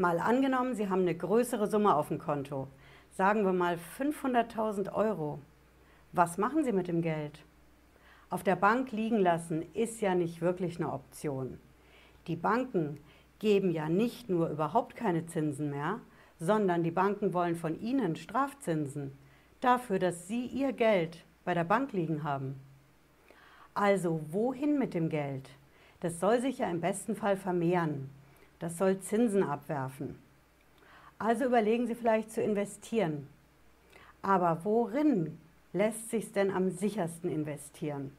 Mal angenommen, Sie haben eine größere Summe auf dem Konto, sagen wir mal 500.000 Euro. Was machen Sie mit dem Geld? Auf der Bank liegen lassen ist ja nicht wirklich eine Option. Die Banken geben ja nicht nur überhaupt keine Zinsen mehr, sondern die Banken wollen von Ihnen Strafzinsen dafür, dass Sie Ihr Geld bei der Bank liegen haben. Also wohin mit dem Geld? Das soll sich ja im besten Fall vermehren. Das soll Zinsen abwerfen. Also überlegen Sie vielleicht zu investieren. Aber worin lässt sich denn am sichersten investieren?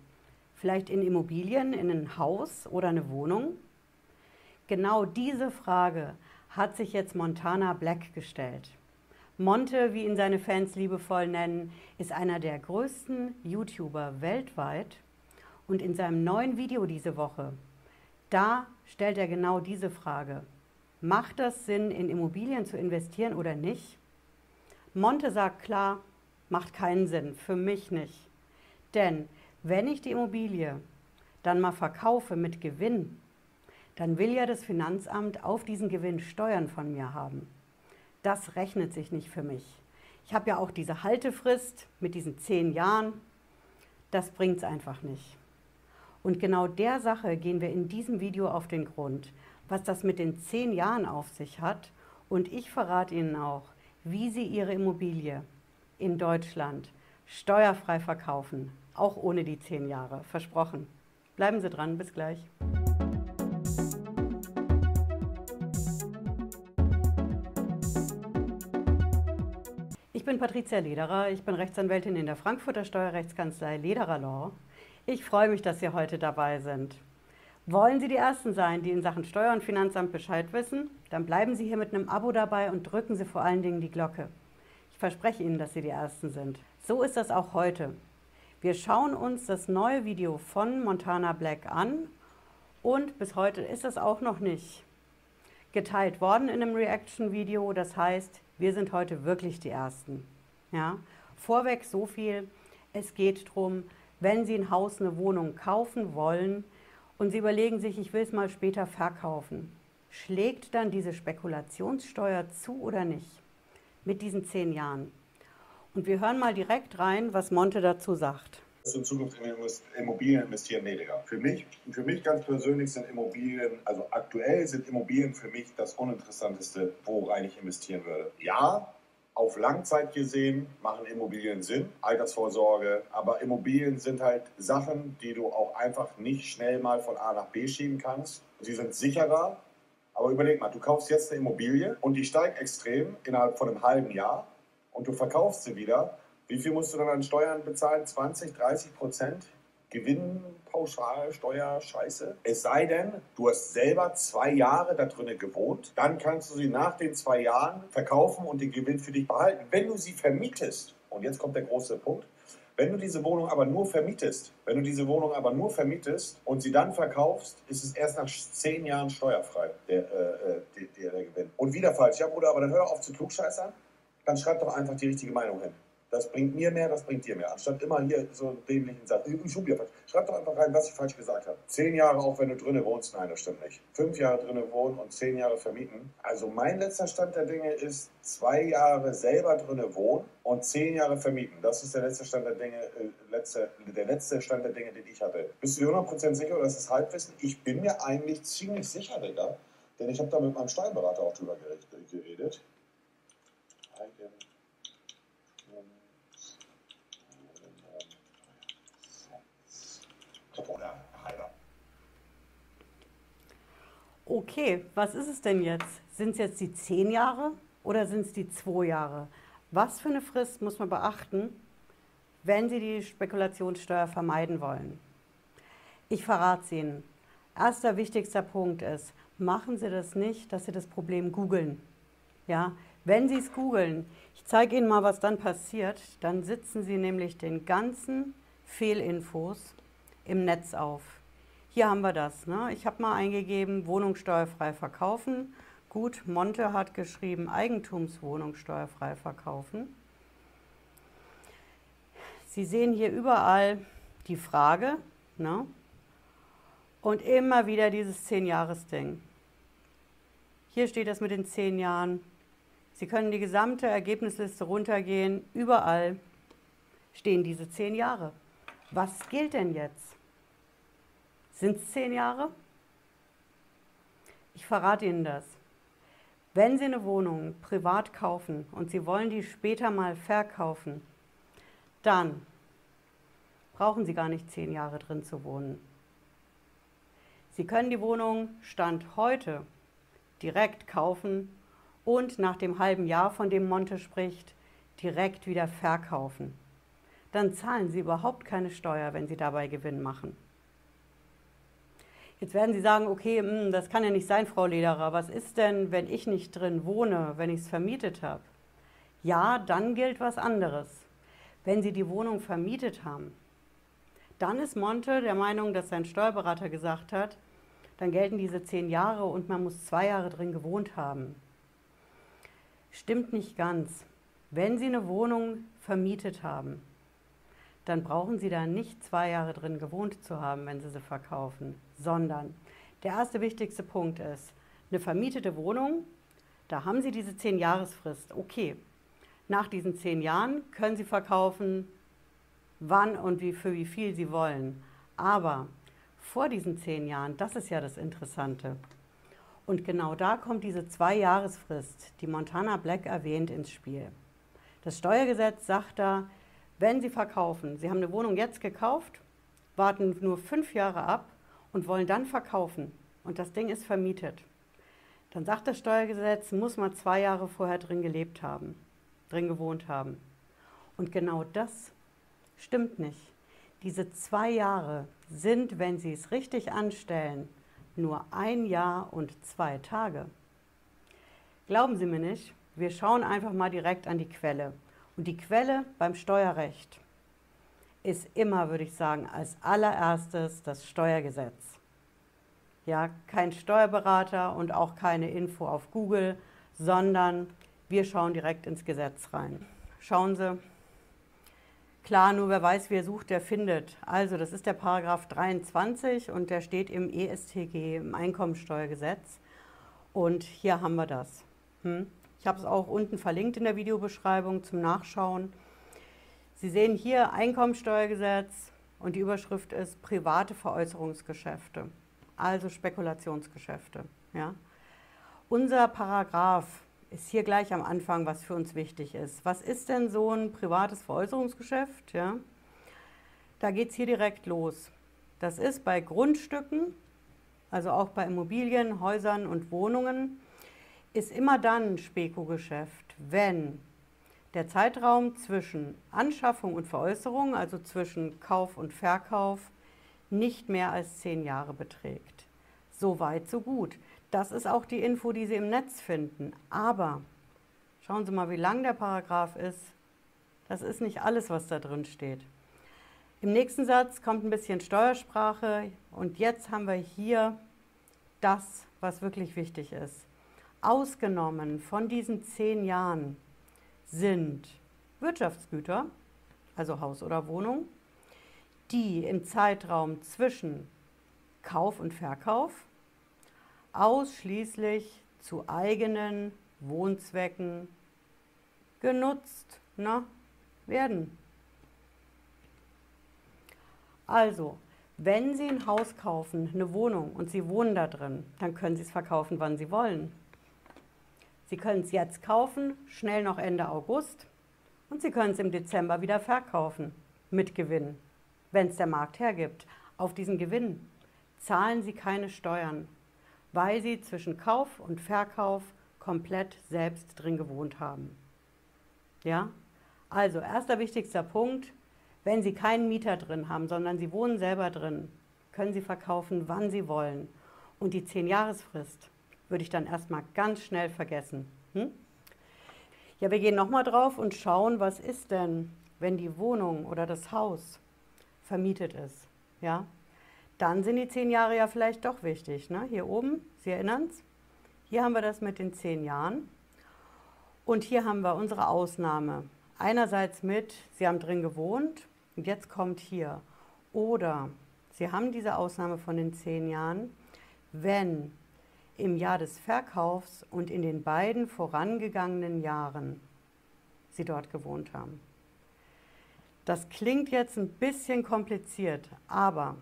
Vielleicht in Immobilien, in ein Haus oder eine Wohnung? Genau diese Frage hat sich jetzt Montana Black gestellt. Monte, wie ihn seine Fans liebevoll nennen, ist einer der größten YouTuber weltweit und in seinem neuen Video diese Woche, da stellt er genau diese Frage. Macht das Sinn, in Immobilien zu investieren oder nicht? Monte sagt klar, macht keinen Sinn, für mich nicht. Denn wenn ich die Immobilie dann mal verkaufe mit Gewinn, dann will ja das Finanzamt auf diesen Gewinn Steuern von mir haben. Das rechnet sich nicht für mich. Ich habe ja auch diese Haltefrist mit diesen zehn Jahren. Das bringt es einfach nicht. Und genau der Sache gehen wir in diesem Video auf den Grund, was das mit den zehn Jahren auf sich hat. Und ich verrate Ihnen auch, wie Sie Ihre Immobilie in Deutschland steuerfrei verkaufen, auch ohne die zehn Jahre. Versprochen. Bleiben Sie dran, bis gleich. Ich bin Patricia Lederer, ich bin Rechtsanwältin in der Frankfurter Steuerrechtskanzlei Lederer Law ich freue mich, dass Sie heute dabei sind. Wollen Sie die Ersten sein, die in Sachen Steuer- und Finanzamt Bescheid wissen? Dann bleiben Sie hier mit einem Abo dabei und drücken Sie vor allen Dingen die Glocke. Ich verspreche Ihnen, dass Sie die Ersten sind. So ist das auch heute. Wir schauen uns das neue Video von Montana Black an und bis heute ist es auch noch nicht geteilt worden in einem Reaction-Video. Das heißt, wir sind heute wirklich die Ersten. Ja? Vorweg so viel, es geht darum, wenn Sie ein Haus, eine Wohnung kaufen wollen und Sie überlegen sich, ich will es mal später verkaufen, schlägt dann diese Spekulationssteuer zu oder nicht? Mit diesen zehn Jahren. Und wir hören mal direkt rein, was Monte dazu sagt. In Zukunft in Immobilien investieren weniger. Für mich, für mich ganz persönlich sind Immobilien, also aktuell sind Immobilien für mich das Uninteressanteste, worein ich investieren würde. Ja, auf Langzeit gesehen machen Immobilien Sinn, Altersvorsorge, aber Immobilien sind halt Sachen, die du auch einfach nicht schnell mal von A nach B schieben kannst. Sie sind sicherer, aber überleg mal, du kaufst jetzt eine Immobilie und die steigt extrem innerhalb von einem halben Jahr und du verkaufst sie wieder. Wie viel musst du dann an Steuern bezahlen? 20, 30 Prozent? Gewinnpauschalsteuer, Scheiße. Es sei denn, du hast selber zwei Jahre da drinnen gewohnt, dann kannst du sie nach den zwei Jahren verkaufen und den Gewinn für dich behalten. Wenn du sie vermietest, und jetzt kommt der große Punkt, wenn du diese Wohnung aber nur vermietest, wenn du diese Wohnung aber nur vermietest und sie dann verkaufst, ist es erst nach zehn Jahren steuerfrei, der, äh, der, der Gewinn. Und wieder falsch. Ja, Bruder, aber dann hör auf zu klugscheißern. Dann schreib doch einfach die richtige Meinung hin. Das bringt mir mehr, das bringt dir mehr. Anstatt immer hier so dämlichen falsch. Schreib doch einfach rein, was ich falsch gesagt habe. Zehn Jahre auch, wenn du drinnen wohnst. Nein, das stimmt nicht. Fünf Jahre drinnen wohnen und zehn Jahre vermieten. Also mein letzter Stand der Dinge ist zwei Jahre selber drinnen wohnen und zehn Jahre vermieten. Das ist der letzte Stand der Dinge, äh, letzte, der letzte Stand der Dinge, den ich hatte. Bist du dir 100% sicher oder ist das Halbwissen? Ich bin mir eigentlich ziemlich sicher, Digga. Denn ich habe da mit meinem Steuerberater auch drüber geredet. Okay, was ist es denn jetzt? Sind es jetzt die zehn Jahre oder sind es die zwei Jahre? Was für eine Frist muss man beachten, wenn Sie die Spekulationssteuer vermeiden wollen? Ich verrate es Ihnen. Erster wichtigster Punkt ist, machen Sie das nicht, dass Sie das Problem googeln. Ja, wenn Sie es googeln, ich zeige Ihnen mal, was dann passiert, dann sitzen Sie nämlich den ganzen Fehlinfos im Netz auf. Hier haben wir das. Ne? Ich habe mal eingegeben, Wohnungssteuerfrei verkaufen. Gut, Monte hat geschrieben, Eigentumswohnung steuerfrei verkaufen. Sie sehen hier überall die Frage ne? und immer wieder dieses 10-Jahres-Ding. Hier steht das mit den zehn Jahren. Sie können die gesamte Ergebnisliste runtergehen. Überall stehen diese zehn Jahre. Was gilt denn jetzt? Sind es zehn Jahre? Ich verrate Ihnen das. Wenn Sie eine Wohnung privat kaufen und Sie wollen die später mal verkaufen, dann brauchen Sie gar nicht zehn Jahre drin zu wohnen. Sie können die Wohnung Stand heute direkt kaufen und nach dem halben Jahr, von dem Monte spricht, direkt wieder verkaufen. Dann zahlen Sie überhaupt keine Steuer, wenn Sie dabei Gewinn machen. Jetzt werden Sie sagen, okay, hm, das kann ja nicht sein, Frau Lederer. Was ist denn, wenn ich nicht drin wohne, wenn ich es vermietet habe? Ja, dann gilt was anderes. Wenn Sie die Wohnung vermietet haben, dann ist Monte der Meinung, dass sein Steuerberater gesagt hat, dann gelten diese zehn Jahre und man muss zwei Jahre drin gewohnt haben. Stimmt nicht ganz. Wenn Sie eine Wohnung vermietet haben, dann brauchen Sie da nicht zwei Jahre drin gewohnt zu haben, wenn Sie sie verkaufen, sondern der erste wichtigste Punkt ist, eine vermietete Wohnung, da haben Sie diese zehn Jahresfrist. Okay, nach diesen zehn Jahren können Sie verkaufen, wann und wie, für wie viel Sie wollen. Aber vor diesen zehn Jahren, das ist ja das Interessante. Und genau da kommt diese Zwei-Jahresfrist, die Montana Black erwähnt, ins Spiel. Das Steuergesetz sagt da, wenn Sie verkaufen, Sie haben eine Wohnung jetzt gekauft, warten nur fünf Jahre ab und wollen dann verkaufen und das Ding ist vermietet, dann sagt das Steuergesetz, muss man zwei Jahre vorher drin gelebt haben, drin gewohnt haben. Und genau das stimmt nicht. Diese zwei Jahre sind, wenn Sie es richtig anstellen, nur ein Jahr und zwei Tage. Glauben Sie mir nicht, wir schauen einfach mal direkt an die Quelle. Und die Quelle beim Steuerrecht ist immer, würde ich sagen, als allererstes das Steuergesetz. Ja, kein Steuerberater und auch keine Info auf Google, sondern wir schauen direkt ins Gesetz rein. Schauen Sie, Klar, nur wer weiß, wer sucht, der findet. Also das ist der Paragraph 23 und der steht im ESTG, im Einkommensteuergesetz. Und hier haben wir das. Hm? Ich habe es auch unten verlinkt in der Videobeschreibung zum Nachschauen. Sie sehen hier Einkommensteuergesetz und die Überschrift ist private Veräußerungsgeschäfte, also Spekulationsgeschäfte. Ja? Unser Paragraph ist hier gleich am Anfang, was für uns wichtig ist. Was ist denn so ein privates Veräußerungsgeschäft? Ja? Da geht es hier direkt los. Das ist bei Grundstücken, also auch bei Immobilien, Häusern und Wohnungen, ist immer dann ein Spekugeschäft, wenn der Zeitraum zwischen Anschaffung und Veräußerung, also zwischen Kauf und Verkauf, nicht mehr als zehn Jahre beträgt. So weit, so gut. Das ist auch die Info, die Sie im Netz finden. Aber schauen Sie mal, wie lang der Paragraph ist. Das ist nicht alles, was da drin steht. Im nächsten Satz kommt ein bisschen Steuersprache und jetzt haben wir hier das, was wirklich wichtig ist. Ausgenommen von diesen zehn Jahren sind Wirtschaftsgüter, also Haus oder Wohnung, die im Zeitraum zwischen Kauf und Verkauf ausschließlich zu eigenen Wohnzwecken genutzt na, werden. Also, wenn Sie ein Haus kaufen, eine Wohnung und Sie wohnen da drin, dann können Sie es verkaufen, wann Sie wollen. Sie können es jetzt kaufen, schnell noch Ende August, und Sie können es im Dezember wieder verkaufen mit Gewinn, wenn es der Markt hergibt. Auf diesen Gewinn zahlen Sie keine Steuern weil sie zwischen Kauf und Verkauf komplett selbst drin gewohnt haben. Ja? Also, erster wichtigster Punkt, wenn Sie keinen Mieter drin haben, sondern Sie wohnen selber drin, können Sie verkaufen, wann Sie wollen. Und die 10-Jahresfrist würde ich dann erstmal ganz schnell vergessen. Hm? Ja, wir gehen nochmal drauf und schauen, was ist denn, wenn die Wohnung oder das Haus vermietet ist. Ja? dann sind die zehn Jahre ja vielleicht doch wichtig. Ne? Hier oben, Sie erinnern es, hier haben wir das mit den zehn Jahren. Und hier haben wir unsere Ausnahme. Einerseits mit, Sie haben drin gewohnt und jetzt kommt hier. Oder Sie haben diese Ausnahme von den zehn Jahren, wenn im Jahr des Verkaufs und in den beiden vorangegangenen Jahren Sie dort gewohnt haben. Das klingt jetzt ein bisschen kompliziert, aber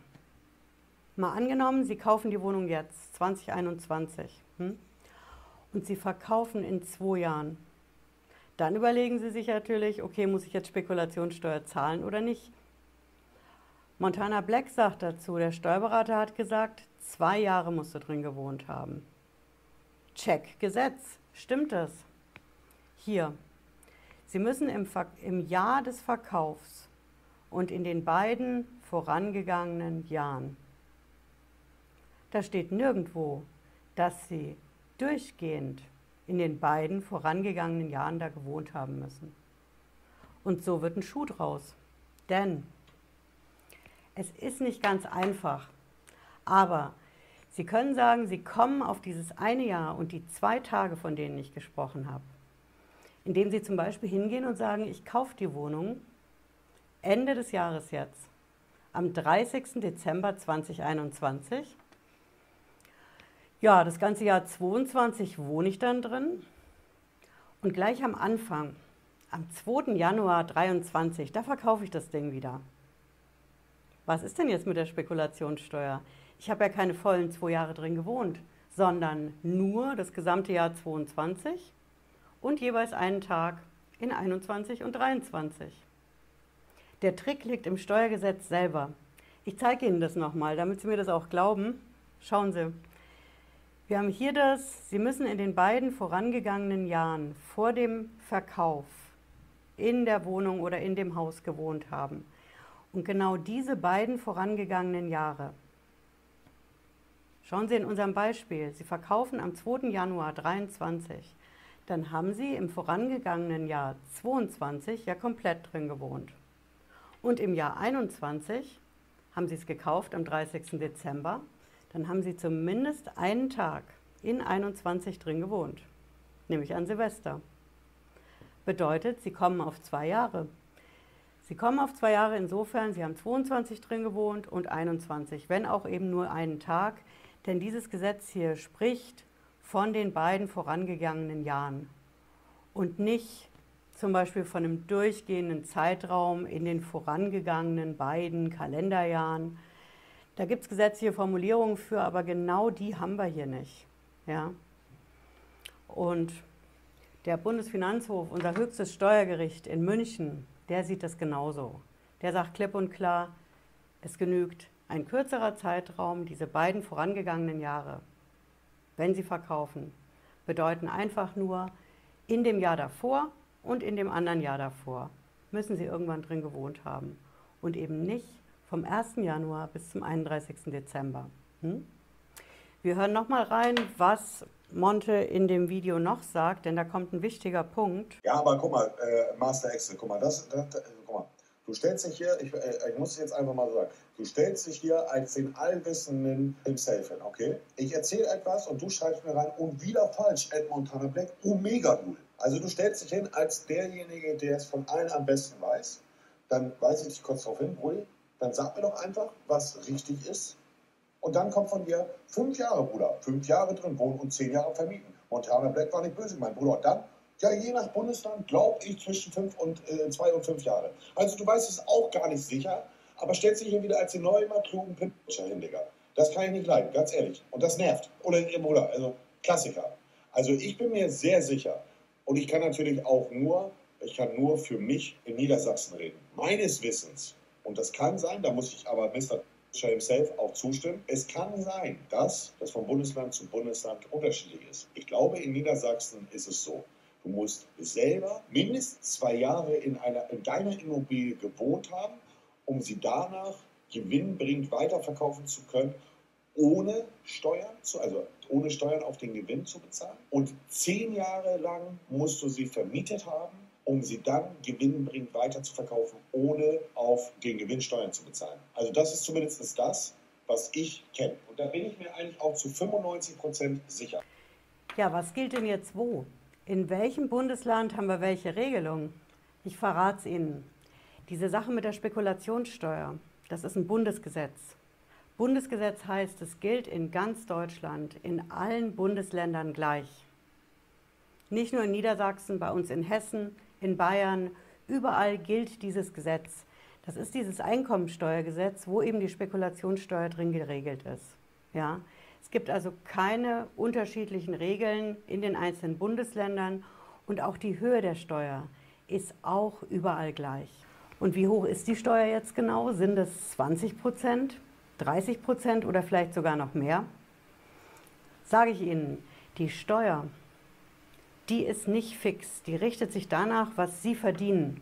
mal angenommen, Sie kaufen die Wohnung jetzt, 2021, hm? und Sie verkaufen in zwei Jahren. Dann überlegen Sie sich natürlich, okay, muss ich jetzt Spekulationssteuer zahlen oder nicht? Montana Black sagt dazu, der Steuerberater hat gesagt, zwei Jahre musst du drin gewohnt haben. Check, Gesetz. Stimmt das? Hier. Sie müssen im, im Jahr des Verkaufs und in den beiden vorangegangenen Jahren. Da steht nirgendwo, dass Sie durchgehend in den beiden vorangegangenen Jahren da gewohnt haben müssen. Und so wird ein Schuh draus. Denn es ist nicht ganz einfach, aber Sie können sagen, Sie kommen auf dieses eine Jahr und die zwei Tage, von denen ich gesprochen habe, indem Sie zum Beispiel hingehen und sagen, ich kaufe die Wohnung Ende des Jahres jetzt, am 30. Dezember 2021. Ja, das ganze Jahr 22 wohne ich dann drin und gleich am Anfang, am 2. Januar 23, da verkaufe ich das Ding wieder was ist denn jetzt mit der Spekulationssteuer? Ich habe ja keine vollen zwei Jahre drin gewohnt, sondern nur das gesamte Jahr 22 und jeweils einen Tag in 21 und 23. Der Trick liegt im Steuergesetz selber. Ich zeige Ihnen das nochmal, damit Sie mir das auch glauben. Schauen Sie. Wir haben hier das, Sie müssen in den beiden vorangegangenen Jahren vor dem Verkauf in der Wohnung oder in dem Haus gewohnt haben. Und genau diese beiden vorangegangenen Jahre, schauen Sie in unserem Beispiel, Sie verkaufen am 2. Januar 23, dann haben Sie im vorangegangenen Jahr 22 ja komplett drin gewohnt. Und im Jahr 21 haben Sie es gekauft am 30. Dezember, dann haben Sie zumindest einen Tag in 21 drin gewohnt, nämlich an Silvester. Bedeutet, Sie kommen auf zwei Jahre. Sie kommen auf zwei Jahre insofern, Sie haben 22 drin gewohnt und 21, wenn auch eben nur einen Tag, denn dieses Gesetz hier spricht von den beiden vorangegangenen Jahren und nicht zum Beispiel von einem durchgehenden Zeitraum in den vorangegangenen beiden Kalenderjahren. Da gibt es gesetzliche Formulierungen für, aber genau die haben wir hier nicht. Ja? Und der Bundesfinanzhof, unser höchstes Steuergericht in München, der sieht das genauso. Der sagt klipp und klar, es genügt ein kürzerer Zeitraum, diese beiden vorangegangenen Jahre, wenn sie verkaufen, bedeuten einfach nur, in dem Jahr davor und in dem anderen Jahr davor müssen sie irgendwann drin gewohnt haben und eben nicht vom 1. Januar bis zum 31. Dezember. Hm? Wir hören nochmal rein, was Monte in dem Video noch sagt, denn da kommt ein wichtiger Punkt. Ja, aber guck mal, äh, Master Excel, guck mal, das, das, mal, du stellst dich hier, ich, äh, ich muss es jetzt einfach mal sagen, du stellst dich hier als den allwissenden himself hin, okay? Ich erzähle etwas und du schreibst mir rein und wieder falsch, Ed Montana Black, Omega Null. Also du stellst dich hin als derjenige, der es von allen am besten weiß. Dann weise ich dich kurz darauf hin, Brudi, dann sag mir doch einfach, was richtig ist und dann kommt von dir fünf Jahre, Bruder. Fünf Jahre drin wohnen und zehn Jahre vermieten. Montana Black war nicht böse, mein Bruder. Und dann, ja, je nach Bundesland, glaube ich, zwischen fünf und, äh, zwei und fünf Jahre. Also du weißt es auch gar nicht sicher, aber stellst dich hier wieder als den neuen, klugen Pinscher hin, Digga. Das kann ich nicht leiden, ganz ehrlich. Und das nervt. Oder, Bruder, also Klassiker. Also ich bin mir sehr sicher, und ich kann natürlich auch nur, ich kann nur für mich in Niedersachsen reden. Meines Wissens, und das kann sein, da muss ich aber Mr. himself auch zustimmen. Es kann sein, dass das von Bundesland zu Bundesland unterschiedlich ist. Ich glaube, in Niedersachsen ist es so. Du musst selber mindestens zwei Jahre in, einer, in deiner Immobilie gewohnt haben, um sie danach gewinnbringend weiterverkaufen zu können, ohne Steuern, zu, also ohne Steuern auf den Gewinn zu bezahlen. Und zehn Jahre lang musst du sie vermietet haben um sie dann gewinnbringend weiter zu verkaufen, ohne auf den Gewinn Steuern zu bezahlen. Also das ist zumindest das, was ich kenne. Und da bin ich mir eigentlich auch zu 95 Prozent sicher. Ja, was gilt denn jetzt wo? In welchem Bundesland haben wir welche Regelung? Ich verrate es Ihnen. Diese Sache mit der Spekulationssteuer, das ist ein Bundesgesetz. Bundesgesetz heißt, es gilt in ganz Deutschland, in allen Bundesländern gleich. Nicht nur in Niedersachsen, bei uns in Hessen, in Bayern, überall gilt dieses Gesetz. Das ist dieses Einkommensteuergesetz, wo eben die Spekulationssteuer drin geregelt ist. Ja? Es gibt also keine unterschiedlichen Regeln in den einzelnen Bundesländern und auch die Höhe der Steuer ist auch überall gleich. Und wie hoch ist die Steuer jetzt genau? Sind es 20 Prozent, 30 Prozent oder vielleicht sogar noch mehr? Sage ich Ihnen, die Steuer, die ist nicht fix. Die richtet sich danach, was Sie verdienen.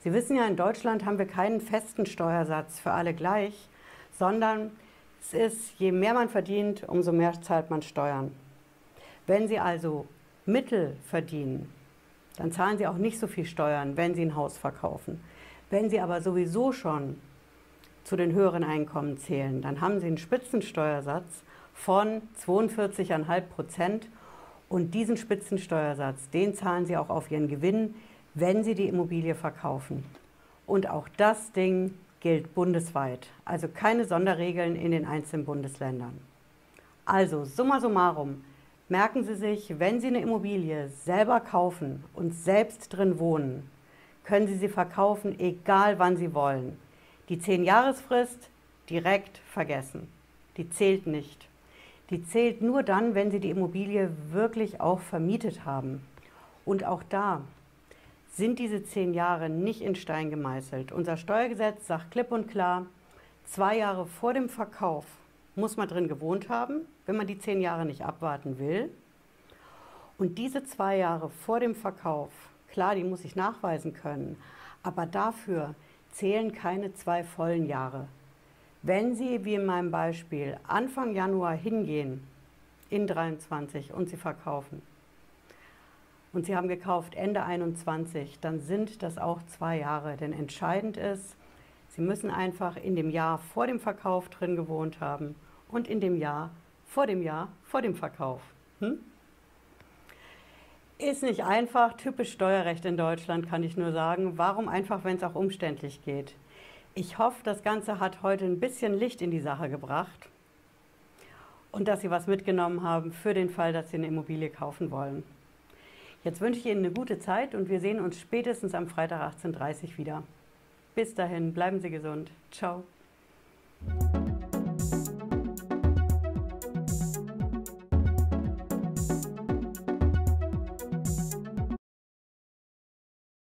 Sie wissen ja, in Deutschland haben wir keinen festen Steuersatz für alle gleich, sondern es ist, je mehr man verdient, umso mehr zahlt man Steuern. Wenn Sie also Mittel verdienen, dann zahlen Sie auch nicht so viel Steuern, wenn Sie ein Haus verkaufen. Wenn Sie aber sowieso schon zu den höheren Einkommen zählen, dann haben Sie einen Spitzensteuersatz von 42,5 Prozent und diesen Spitzensteuersatz, den zahlen Sie auch auf Ihren Gewinn, wenn Sie die Immobilie verkaufen. Und auch das Ding gilt bundesweit, also keine Sonderregeln in den einzelnen Bundesländern. Also, summa summarum, merken Sie sich, wenn Sie eine Immobilie selber kaufen und selbst drin wohnen, können Sie sie verkaufen, egal wann Sie wollen. Die 10-Jahresfrist direkt vergessen. Die zählt nicht. Die zählt nur dann, wenn Sie die Immobilie wirklich auch vermietet haben. Und auch da sind diese zehn Jahre nicht in Stein gemeißelt. Unser Steuergesetz sagt klipp und klar, zwei Jahre vor dem Verkauf muss man drin gewohnt haben, wenn man die zehn Jahre nicht abwarten will. Und diese zwei Jahre vor dem Verkauf, klar, die muss ich nachweisen können, aber dafür zählen keine zwei vollen Jahre. Wenn Sie, wie in meinem Beispiel, Anfang Januar hingehen in 23 und Sie verkaufen, und Sie haben gekauft Ende 21, dann sind das auch zwei Jahre. Denn entscheidend ist, Sie müssen einfach in dem Jahr vor dem Verkauf drin gewohnt haben und in dem Jahr vor dem Jahr vor dem Verkauf. Hm? Ist nicht einfach, typisch Steuerrecht in Deutschland kann ich nur sagen. Warum einfach, wenn es auch umständlich geht? Ich hoffe, das Ganze hat heute ein bisschen Licht in die Sache gebracht und dass Sie was mitgenommen haben für den Fall, dass Sie eine Immobilie kaufen wollen. Jetzt wünsche ich Ihnen eine gute Zeit und wir sehen uns spätestens am Freitag 18.30 Uhr wieder. Bis dahin, bleiben Sie gesund. Ciao.